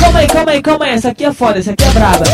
Calma aí, calma aí, calma aí. Essa aqui é foda, essa aqui é braba.